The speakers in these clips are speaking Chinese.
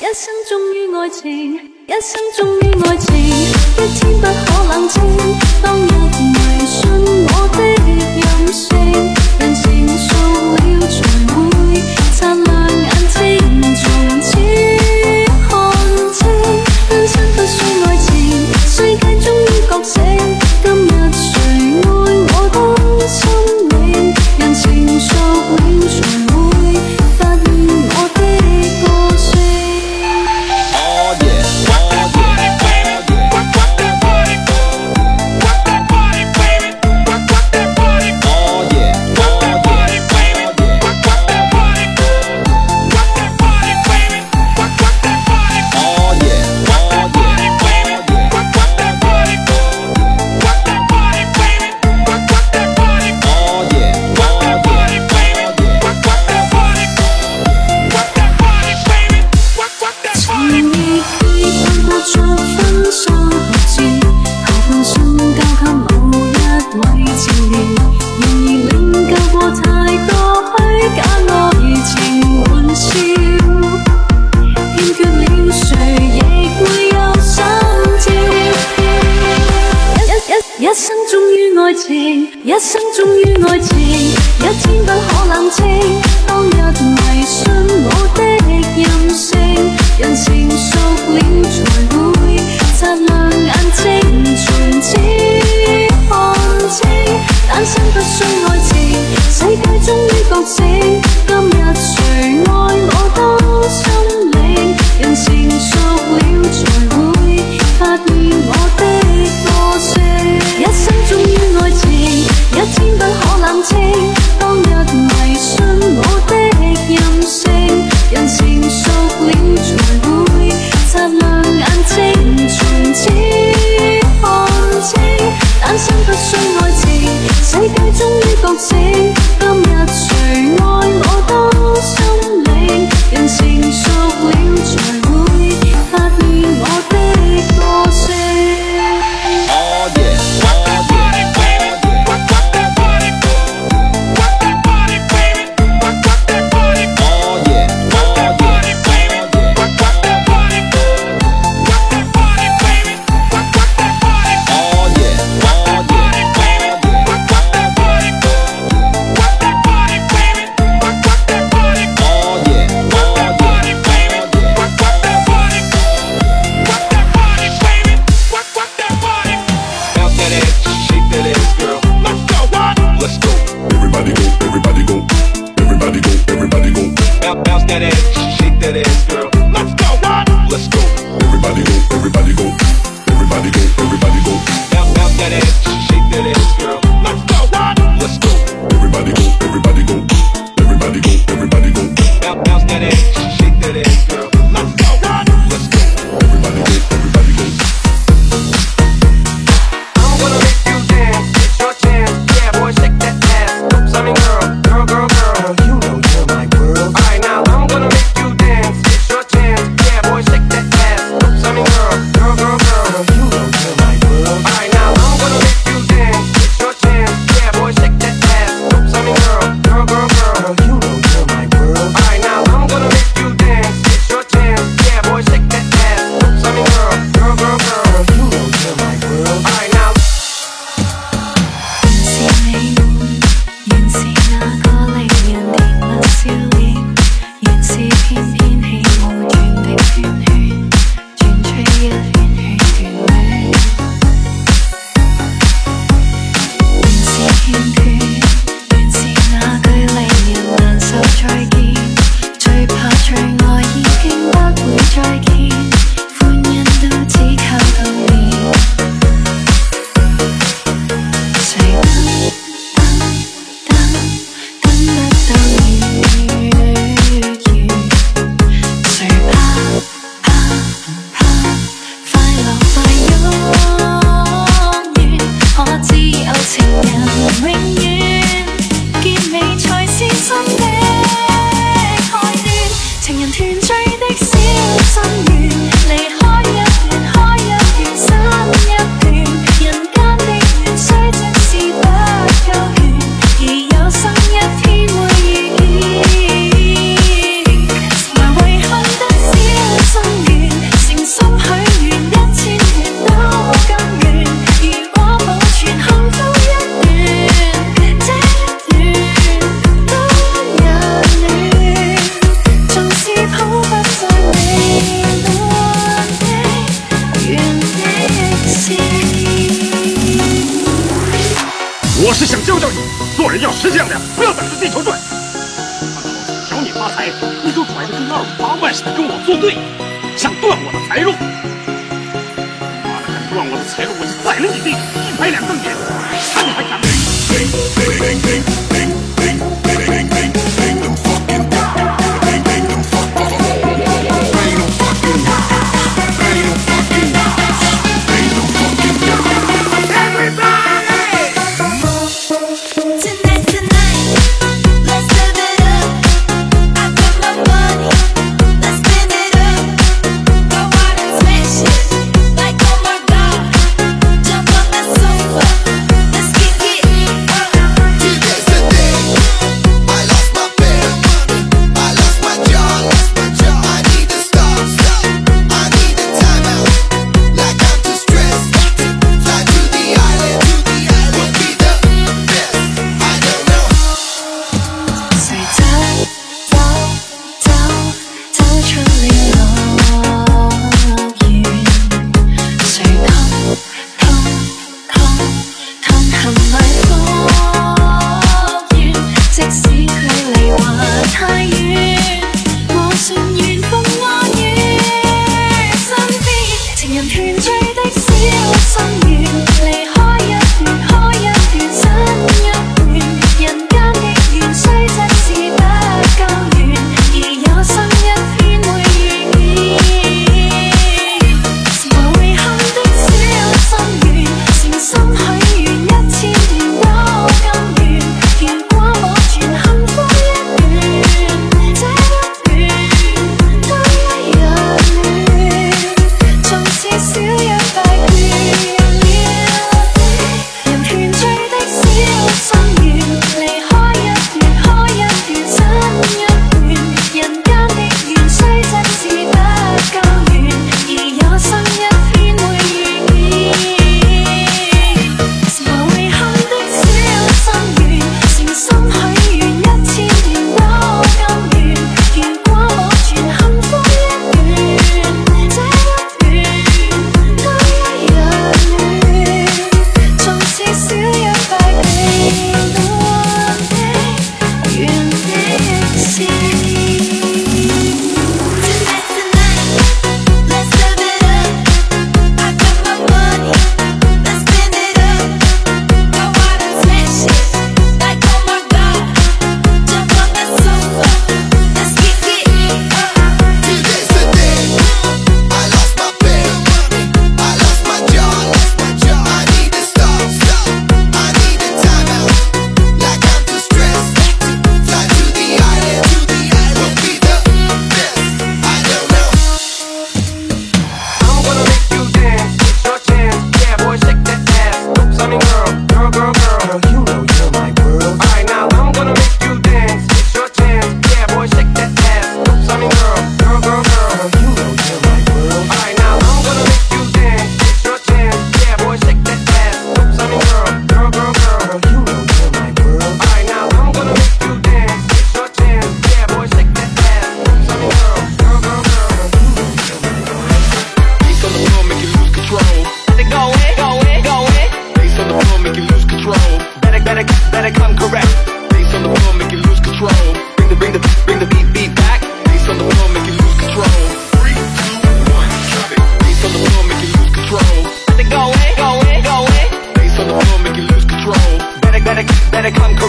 一生忠于爱情一生忠于爱情。一天不可冷清当日迷信我的任性人成熟了才会一生忠于爱情，一生忠于爱情，一天不可冷清。当日迷信我的任性，人成熟了才会擦亮眼睛，全知看清。单身不需爱情，世界终于觉醒。今日谁爱？一天不可冷清，当日迷信我的任性。我是想教教你，做人要识相点！不要等着地球转。看老子小你发财，你就拽的跟二五八万似的跟我作对，想断我的财路。妈的，敢断我的财路，我就宰了你弟弟，一拍两瞪眼，看你还敢不敢？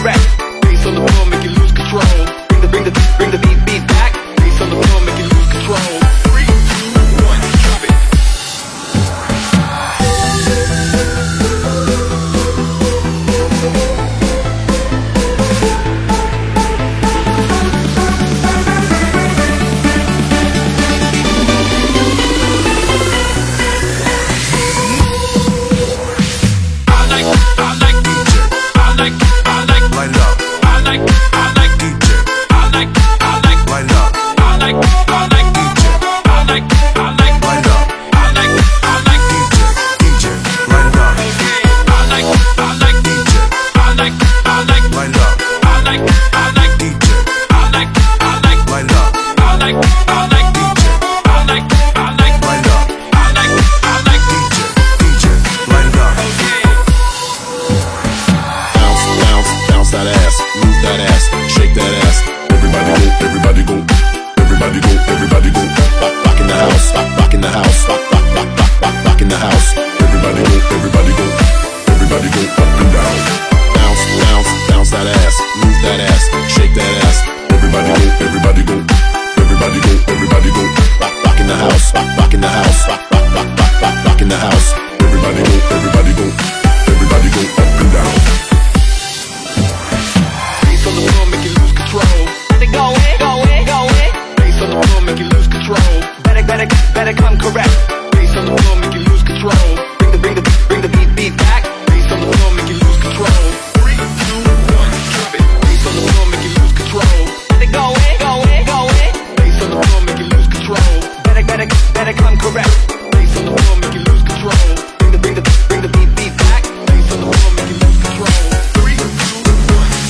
correct